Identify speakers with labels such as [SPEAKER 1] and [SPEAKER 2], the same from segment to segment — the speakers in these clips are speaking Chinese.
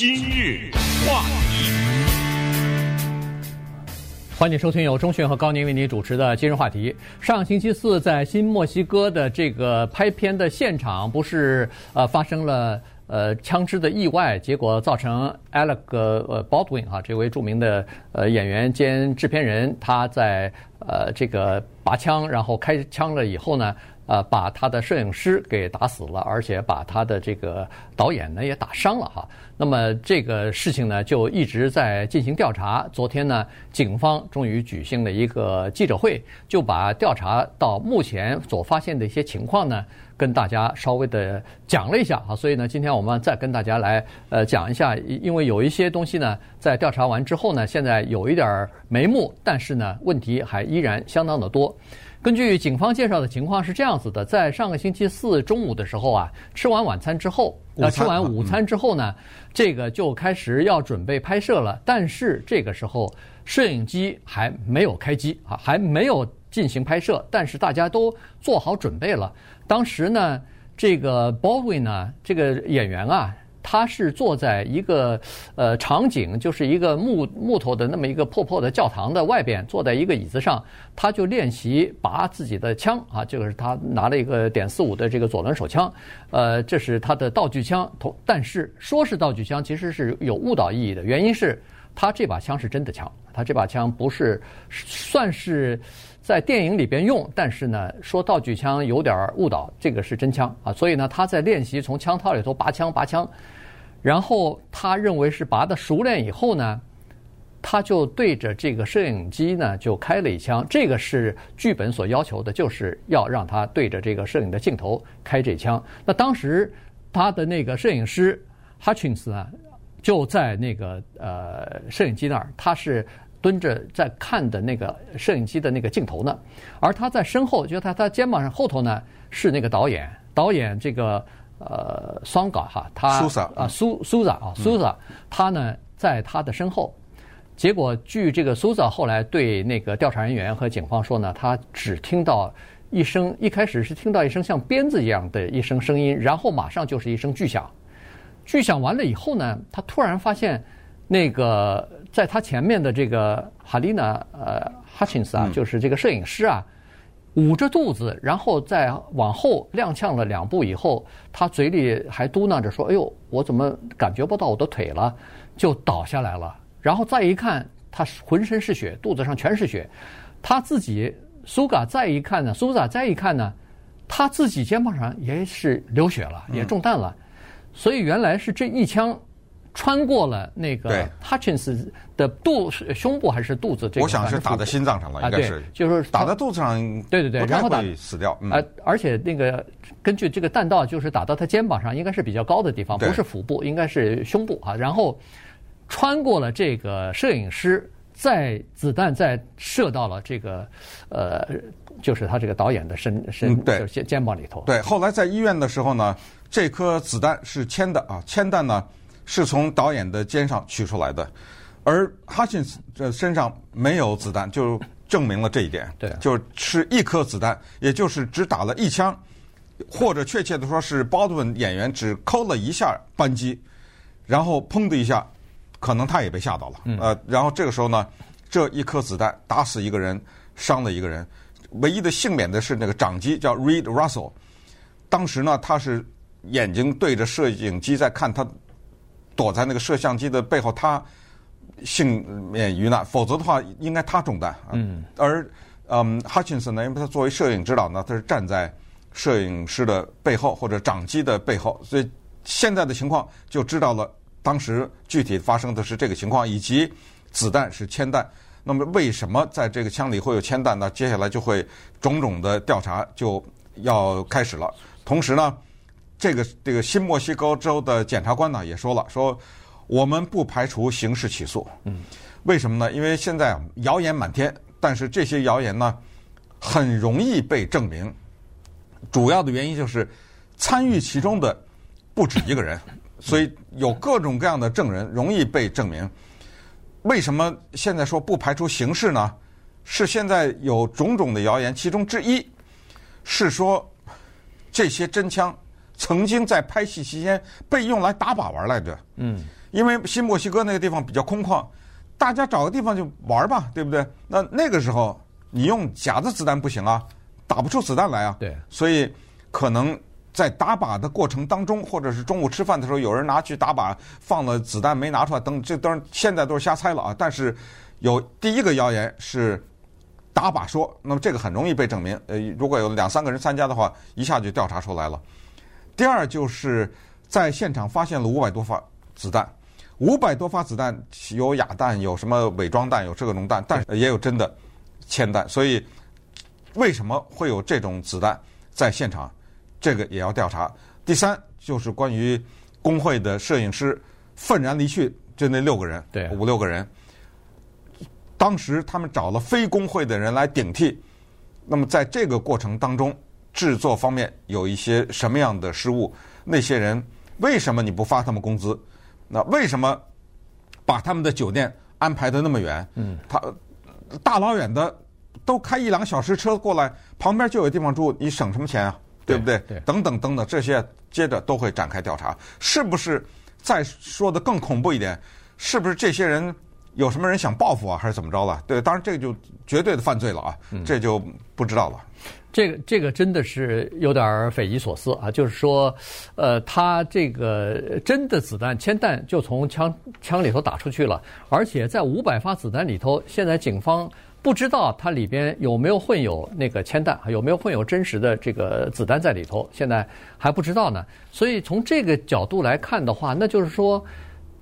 [SPEAKER 1] 今日话题，
[SPEAKER 2] 欢迎收听由钟迅和高宁为您主持的今日话题。上星期四在新墨西哥的这个拍片的现场，不是呃发生了呃枪支的意外，结果造成 Alec 呃 Baldwin 哈这位著名的呃演员兼制片人，他在呃这个拔枪，然后开枪了以后呢。呃，把他的摄影师给打死了，而且把他的这个导演呢也打伤了哈。那么这个事情呢就一直在进行调查。昨天呢，警方终于举行了一个记者会，就把调查到目前所发现的一些情况呢，跟大家稍微的讲了一下哈。所以呢，今天我们再跟大家来呃讲一下，因为有一些东西呢，在调查完之后呢，现在有一点眉目，但是呢，问题还依然相当的多。根据警方介绍的情况是这样子的，在上个星期四中午的时候啊，吃完晚餐之后，呃，吃完午餐之后呢，这个就开始要准备拍摄了。但是这个时候，摄影机还没有开机啊，还没有进行拍摄，但是大家都做好准备了。当时呢，这个 Baldwin 呢，这个演员啊。他是坐在一个呃场景，就是一个木木头的那么一个破破的教堂的外边，坐在一个椅子上，他就练习拔自己的枪啊，这个是他拿了一个点四五的这个左轮手枪，呃，这是他的道具枪。同但是说是道具枪，其实是有误导意义的，原因是他这把枪是真的枪，他这把枪不是算是。在电影里边用，但是呢，说道具枪有点误导，这个是真枪啊。所以呢，他在练习从枪套里头拔枪拔枪，然后他认为是拔得熟练以后呢，他就对着这个摄影机呢就开了一枪。这个是剧本所要求的，就是要让他对着这个摄影的镜头开这枪。那当时他的那个摄影师 Hutchins 啊，就在那个呃摄影机那儿，他是。蹲着在看的那个摄影机的那个镜头呢，而他在身后，就他他肩膀上后头呢是那个导演，导演这个呃桑嘎哈，他苏萨啊苏苏萨啊苏萨，他呢在他的身后。结果据这个苏萨后来对那个调查人员和警方说呢，他只听到一声，一开始是听到一声像鞭子一样的一声声音，然后马上就是一声巨响，巨响完了以后呢，他突然发现那个。在他前面的这个哈丽娜呃哈钦斯啊，就是这个摄影师啊，捂着肚子，然后再往后踉跄了两步以后，他嘴里还嘟囔着说：“哎呦，我怎么感觉不到我的腿了？”就倒下来了。然后再一看，他浑身是血，肚子上全是血。他自己苏嘎再一看呢，苏嘎再一看呢，他自己肩膀上也是流血了，也中弹了。所以原来是这一枪。穿过了那个 Hutchins 的肚胸部还是肚子？这个
[SPEAKER 3] 我想是打在心脏上了，应该是，
[SPEAKER 2] 就是
[SPEAKER 3] 打在肚子上。
[SPEAKER 2] 对对对，然后打
[SPEAKER 3] 死掉。
[SPEAKER 2] 呃，而且那个根据这个弹道，就是打到他肩膀上，应该是比较高的地方，不是腹部，应该是胸部啊。然后穿过了这个摄影师，再子弹再射到了这个呃，就是他这个导演的身身对肩肩膀里头。
[SPEAKER 3] 对，后来在医院的时候呢，这颗子弹是铅的啊，铅弹呢。是从导演的肩上取出来的，而哈钦斯这身上没有子弹，就证明了这一点。
[SPEAKER 2] 对，
[SPEAKER 3] 就是一颗子弹，也就是只打了一枪，或者确切的说是鲍德温演员只扣了一下扳机，然后砰的一下，可能他也被吓到了。呃，然后这个时候呢，这一颗子弹打死一个人，伤了一个人，唯一的幸免的是那个掌机叫 Reed Russell，当时呢他是眼睛对着摄影机在看他。躲在那个摄像机的背后，他幸免于难，否则的话，应该他中弹。嗯，而嗯，哈钦斯呢，因为他作为摄影指导呢，他是站在摄影师的背后或者掌机的背后，所以现在的情况就知道了，当时具体发生的是这个情况，以及子弹是铅弹。那么，为什么在这个枪里会有铅弹呢？接下来就会种种的调查就要开始了。同时呢。这个这个新墨西哥州的检察官呢也说了，说我们不排除刑事起诉。嗯，为什么呢？因为现在谣言满天，但是这些谣言呢很容易被证明。主要的原因就是参与其中的不止一个人，所以有各种各样的证人容易被证明。为什么现在说不排除刑事呢？是现在有种种的谣言，其中之一是说这些真枪。曾经在拍戏期间被用来打靶玩来着，嗯，因为新墨西哥那个地方比较空旷，大家找个地方就玩吧，对不对？那那个时候你用假的子弹不行啊，打不出子弹来啊。
[SPEAKER 2] 对，
[SPEAKER 3] 所以可能在打靶的过程当中，或者是中午吃饭的时候，有人拿去打靶放了子弹没拿出来，等这当然现在都是瞎猜了啊。但是有第一个谣言是打靶说，那么这个很容易被证明。呃，如果有两三个人参加的话，一下就调查出来了。第二就是在现场发现了五百多发子弹。五百多发子弹，有哑弹，有什么伪装弹，有这个农弹，但是也有真的铅弹。所以，为什么会有这种子弹在现场？这个也要调查。第三就是关于工会的摄影师愤然离去，就那六个人，
[SPEAKER 2] 对，
[SPEAKER 3] 五六个人，当时他们找了非工会的人来顶替。那么在这个过程当中，制作方面有一些什么样的失误？那些人为什么你不发他们工资？那为什么把他们的酒店安排的那么远？嗯，他大老远的都开一两个小时车过来，旁边就有地方住，你省什么钱啊？对不对？
[SPEAKER 2] 对，对。
[SPEAKER 3] 等等等等，这些接着都会展开调查。是不是再说的更恐怖一点？是不是这些人有什么人想报复啊，还是怎么着了？对，当然这个就绝对的犯罪了啊，这就不知道了。
[SPEAKER 2] 这个这个真的是有点匪夷所思啊！就是说，呃，他这个真的子弹铅弹就从枪枪里头打出去了，而且在五百发子弹里头，现在警方不知道它里边有没有混有那个铅弹，有没有混有真实的这个子弹在里头，现在还不知道呢。所以从这个角度来看的话，那就是说，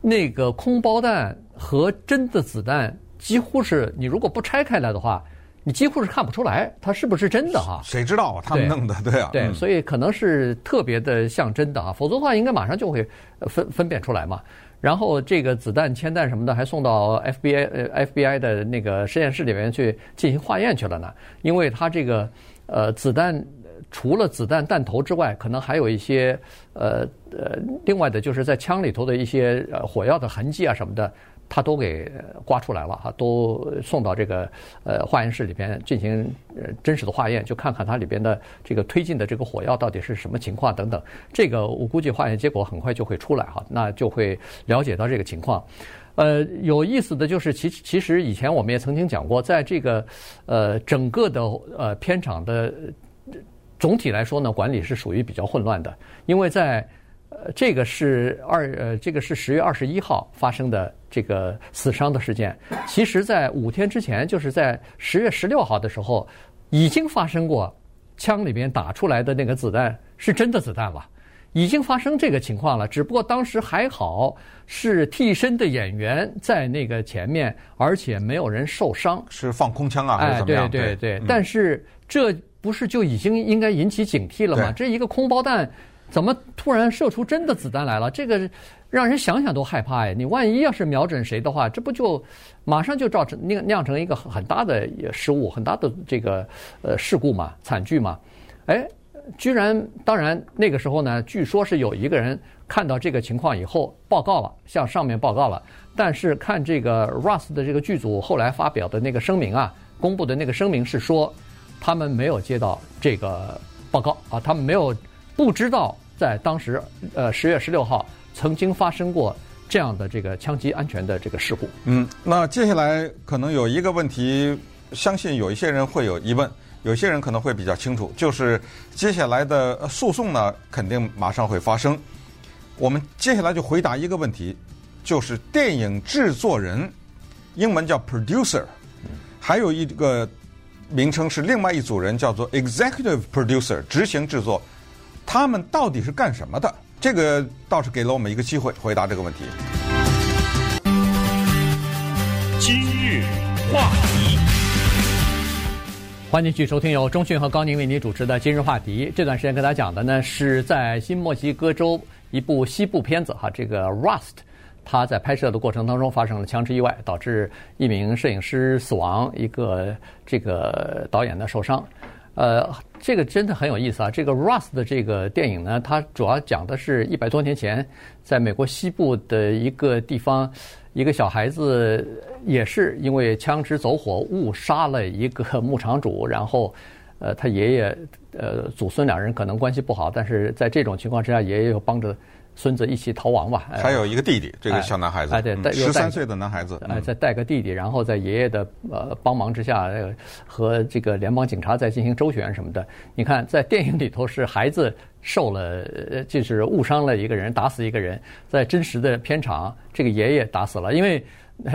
[SPEAKER 2] 那个空包弹和真的子弹几乎是你如果不拆开来的话。你几乎是看不出来它是不是真的哈？
[SPEAKER 3] 谁知道啊？他们弄的对啊。
[SPEAKER 2] 对，所以可能是特别的像真的啊，否则的话应该马上就会分分辨出来嘛。然后这个子弹、铅弹什么的还送到 FBI 呃 FBI 的那个实验室里面去进行化验去了呢。因为它这个呃子弹除了子弹弹头之外，可能还有一些呃呃另外的就是在枪里头的一些呃火药的痕迹啊什么的。他都给刮出来了哈，都送到这个呃化验室里边进行呃真实的化验，就看看它里边的这个推进的这个火药到底是什么情况等等。这个我估计化验结果很快就会出来哈，那就会了解到这个情况。呃，有意思的就是，其其实以前我们也曾经讲过，在这个呃整个的呃片场的总体来说呢，管理是属于比较混乱的，因为在。呃，这个是二呃，这个是十月二十一号发生的这个死伤的事件。其实，在五天之前，就是在十月十六号的时候，已经发生过枪里边打出来的那个子弹是真的子弹了，已经发生这个情况了。只不过当时还好是替身的演员在那个前面，而且没有人受伤。
[SPEAKER 3] 是放空枪啊，还是怎么样？
[SPEAKER 2] 哎，对对对。但是这不是就已经应该引起警惕了吗？这一个空包弹。怎么突然射出真的子弹来了？这个让人想想都害怕呀！你万一要是瞄准谁的话，这不就马上就造成酿酿成一个很大的失误、很大的这个呃事故嘛、惨剧嘛？哎，居然当然那个时候呢，据说是有一个人看到这个情况以后报告了，向上面报告了。但是看这个 Rust 的这个剧组后来发表的那个声明啊，公布的那个声明是说，他们没有接到这个报告啊，他们没有。不知道在当时，呃，十月十六号曾经发生过这样的这个枪击安全的这个事故。
[SPEAKER 3] 嗯，那接下来可能有一个问题，相信有一些人会有疑问，有些人可能会比较清楚，就是接下来的诉讼呢，肯定马上会发生。我们接下来就回答一个问题，就是电影制作人，英文叫 producer，还有一个名称是另外一组人叫做 executive producer，执行制作。他们到底是干什么的？这个倒是给了我们一个机会回答这个问题。
[SPEAKER 1] 今日话题，
[SPEAKER 2] 欢迎继续收听由钟讯和高宁为您主持的《今日话题》。这段时间跟大家讲的呢，是在新墨西哥州一部西部片子哈，这个《Rust》，他在拍摄的过程当中发生了枪支意外，导致一名摄影师死亡，一个这个导演呢受伤。呃，这个真的很有意思啊！这个《Rust》的这个电影呢，它主要讲的是一百多年前，在美国西部的一个地方，一个小孩子也是因为枪支走火误杀了一个牧场主，然后，呃，他爷爷呃祖孙两人可能关系不好，但是在这种情况之下，爷爷又帮着孙子一起逃亡吧。
[SPEAKER 3] 还有一个弟弟，这个小男孩子，
[SPEAKER 2] 哎，对，
[SPEAKER 3] 十三岁的男孩子，
[SPEAKER 2] 哎，再带个弟弟，然后在爷爷的呃帮忙之下，和这个联邦警察在进行周旋什么的。你看，在电影里头是孩子受了，就是误伤了一个人，打死一个人；在真实的片场，这个爷爷打死了，因为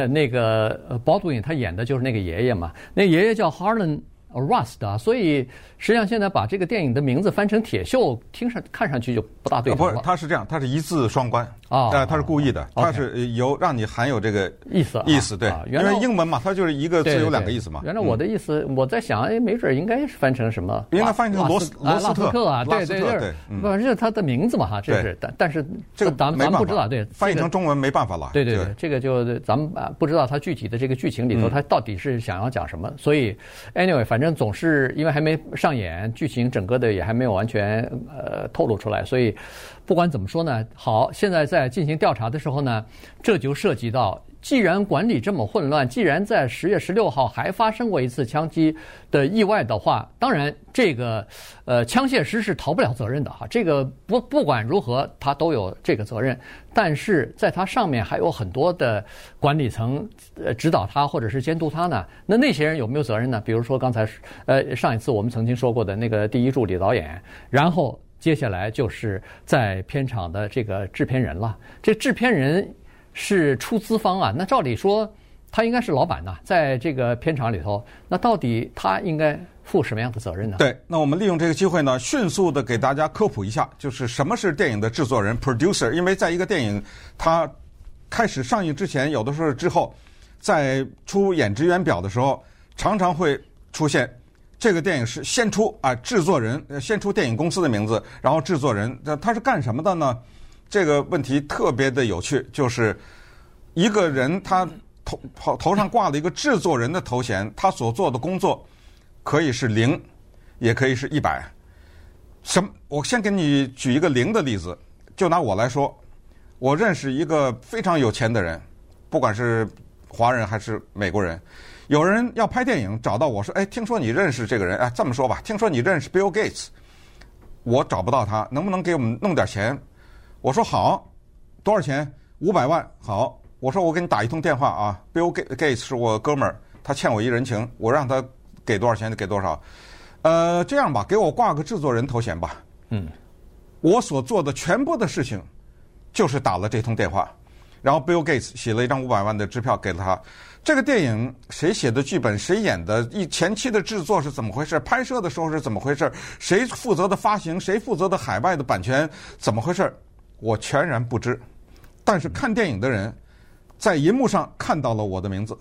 [SPEAKER 2] 那个 Baldwin 他演的就是那个爷爷嘛，那爷爷叫 Harlan。Rust 啊，所以实际上现在把这个电影的名字翻成《铁锈》，听上看上去就不大对了。
[SPEAKER 3] 不是，它是这样，它是一字双关
[SPEAKER 2] 啊，
[SPEAKER 3] 呃，他是故意的，他是有让你含有这个
[SPEAKER 2] 意思
[SPEAKER 3] 意思，对，因为英文嘛，它就是一个字有两个意思嘛。
[SPEAKER 2] 原来我的意思，我在想，哎，没准应该是翻成什么？
[SPEAKER 3] 应该翻译成罗斯罗斯特
[SPEAKER 2] 啊，对对对，不是他的名字嘛哈，这是，但但是
[SPEAKER 3] 这个
[SPEAKER 2] 咱们咱们不知道，对，
[SPEAKER 3] 翻译成中文没办法了。
[SPEAKER 2] 对对对，这个就咱们啊不知道他具体的这个剧情里头，他到底是想要讲什么。所以，anyway，反正总是。因为还没上演，剧情整个的也还没有完全呃透露出来，所以不管怎么说呢，好，现在在进行调查的时候呢，这就涉及到，既然管理这么混乱，既然在十月十六号还发生过一次枪击的意外的话，当然这个呃枪械师是逃不了责任的哈，这个不不管如何他都有这个责任。但是在他上面还有很多的管理层，呃，指导他或者是监督他呢。那那些人有没有责任呢？比如说刚才，呃，上一次我们曾经说过的那个第一助理导演，然后接下来就是在片场的这个制片人了。这制片人是出资方啊，那照理说他应该是老板呐，在这个片场里头，那到底他应该？负什么样的责任呢？
[SPEAKER 3] 对，那我们利用这个机会呢，迅速的给大家科普一下，就是什么是电影的制作人 （producer）。因为在一个电影它开始上映之前，有的时候之后，在出演职员表的时候，常常会出现这个电影是先出啊制作人，先出电影公司的名字，然后制作人，那他是干什么的呢？这个问题特别的有趣，就是一个人他头头头上挂了一个制作人的头衔，他所做的工作。可以是零，也可以是一百。什么？我先给你举一个零的例子。就拿我来说，我认识一个非常有钱的人，不管是华人还是美国人。有人要拍电影，找到我说：“哎，听说你认识这个人？哎，这么说吧，听说你认识 Bill Gates。我找不到他，能不能给我们弄点钱？”我说：“好，多少钱？五百万。好，我说我给你打一通电话啊。Bill Gates 是我哥们儿，他欠我一人情，我让他。”给多少钱就给多少，呃，这样吧，给我挂个制作人头衔吧。嗯，我所做的全部的事情，就是打了这通电话，然后 Bill Gates 写了一张五百万的支票给了他。这个电影谁写的剧本，谁演的，一前期的制作是怎么回事？拍摄的时候是怎么回事？谁负责的发行？谁负责的海外的版权？怎么回事？我全然不知。但是看电影的人，在银幕上看到了我的名字。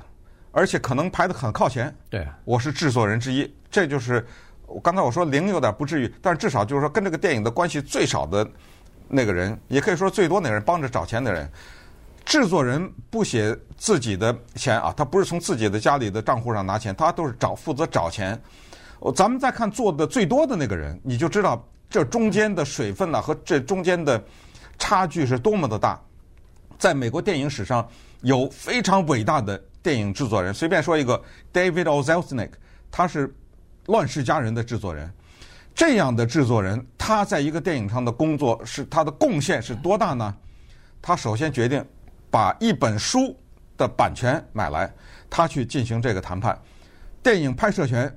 [SPEAKER 3] 而且可能排得很靠前，
[SPEAKER 2] 对，
[SPEAKER 3] 我是制作人之一，这就是我刚才我说零有点不至于，但是至少就是说跟这个电影的关系最少的那个人，也可以说最多那个人帮着找钱的人。制作人不写自己的钱啊，他不是从自己的家里的账户上拿钱，他都是找负责找钱。咱们再看做的最多的那个人，你就知道这中间的水分呢和这中间的差距是多么的大。在美国电影史上，有非常伟大的。电影制作人随便说一个，David O. Selznick，他是《乱世佳人》的制作人。这样的制作人，他在一个电影上的工作是他的贡献是多大呢？他首先决定把一本书的版权买来，他去进行这个谈判。电影拍摄权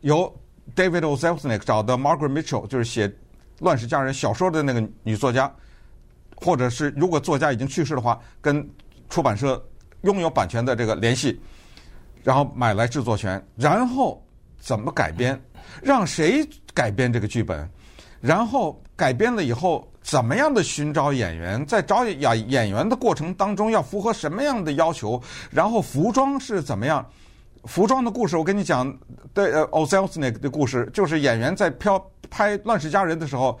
[SPEAKER 3] 由 David O. Selznick 找的 Margaret Mitchell，就是写《乱世佳人》小说的那个女作家，或者是如果作家已经去世的话，跟出版社。拥有版权的这个联系，然后买来制作权，然后怎么改编，让谁改编这个剧本，然后改编了以后怎么样的寻找演员，在找演演员的过程当中要符合什么样的要求，然后服装是怎么样，服装的故事我跟你讲，对呃，O. Selznick 的故事就是演员在飘拍《乱世佳人》的时候，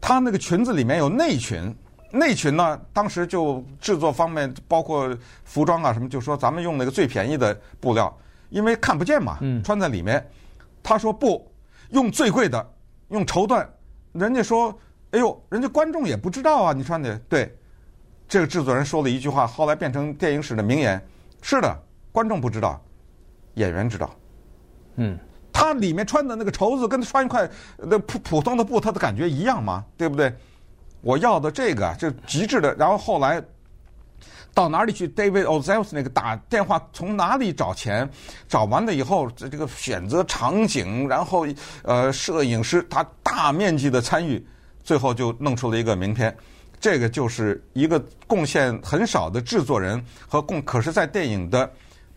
[SPEAKER 3] 他那个裙子里面有内裙。内裙呢，当时就制作方面，包括服装啊什么，就说咱们用那个最便宜的布料，因为看不见嘛，穿在里面。他说不用最贵的，用绸缎。人家说，哎呦，人家观众也不知道啊，你穿的对。这个制作人说了一句话，后来变成电影史的名言。是的，观众不知道，演员知道。嗯，他里面穿的那个绸子，跟他穿一块那普普通的布，他的感觉一样吗？对不对？我要的这个就极致的。然后后来到哪里去？David O. Selznick 那个打电话，从哪里找钱？找完了以后，这这个选择场景，然后呃，摄影师他大面积的参与，最后就弄出了一个名片。这个就是一个贡献很少的制作人和贡，可是，在电影的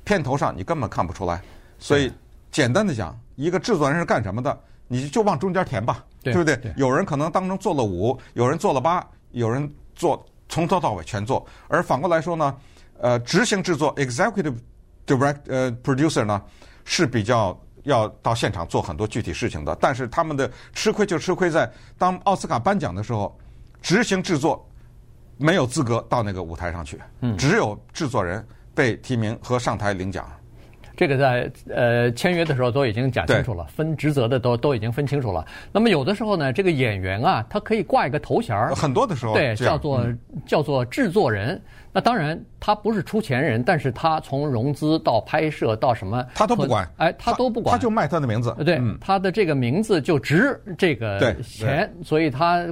[SPEAKER 3] 片头上你根本看不出来。所以简单的讲，一个制作人是干什么的，你就往中间填吧，对不对？有人可能当中做了五，有人做了八，有人做从头到尾全做。而反过来说呢，呃，执行制作 （executive direct 呃 producer） 呢是比较要到现场做很多具体事情的。但是他们的吃亏就吃亏在当奥斯卡颁奖的时候。执行制作没有资格到那个舞台上去，只有制作人被提名和上台领奖。
[SPEAKER 2] 这个在呃签约的时候都已经讲清楚了，分职责的都都已经分清楚了。那么有的时候呢，这个演员啊，他可以挂一个头衔儿，
[SPEAKER 3] 很多的时候
[SPEAKER 2] 对，叫做叫做制作人。那当然，他不是出钱人，但是他从融资到拍摄到什么，
[SPEAKER 3] 他都不管，
[SPEAKER 2] 哎，他都不管，
[SPEAKER 3] 他就卖他的名字，
[SPEAKER 2] 对，他的这个名字就值这个钱，所以他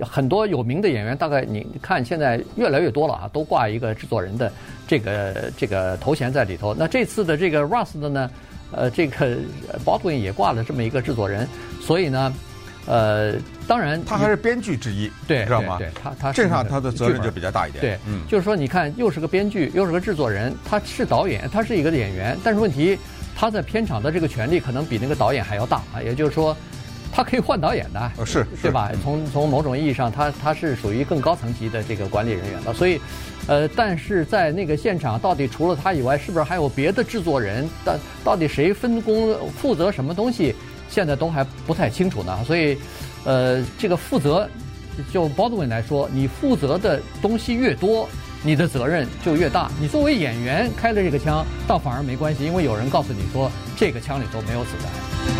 [SPEAKER 2] 很多有名的演员，大概你看现在越来越多了啊，都挂一个制作人的这个这个头衔在里头。那这次的这个 Rust 的呢，呃，这个 Baldwin 也挂了这么一个制作人，所以呢。呃，当然，
[SPEAKER 3] 他还是编剧之一，
[SPEAKER 2] 对，
[SPEAKER 3] 知道吗？
[SPEAKER 2] 对，他他
[SPEAKER 3] 这上他的责任就比较大一点。
[SPEAKER 2] 对，嗯，就是说，你看，又是个编剧，又是个制作人，他是导演，他是一个演员，但是问题，他在片场的这个权力可能比那个导演还要大啊。也就是说，他可以换导演的，
[SPEAKER 3] 是，
[SPEAKER 2] 对吧？从从某种意义上，他他是属于更高层级的这个管理人员了。所以，呃，但是在那个现场，到底除了他以外，是不是还有别的制作人？到到底谁分工负责什么东西？现在都还不太清楚呢，所以，呃，这个负责，就 Baldwin 来说，你负责的东西越多，你的责任就越大。你作为演员开了这个枪，倒反而没关系，因为有人告诉你说这个枪里头没有子弹。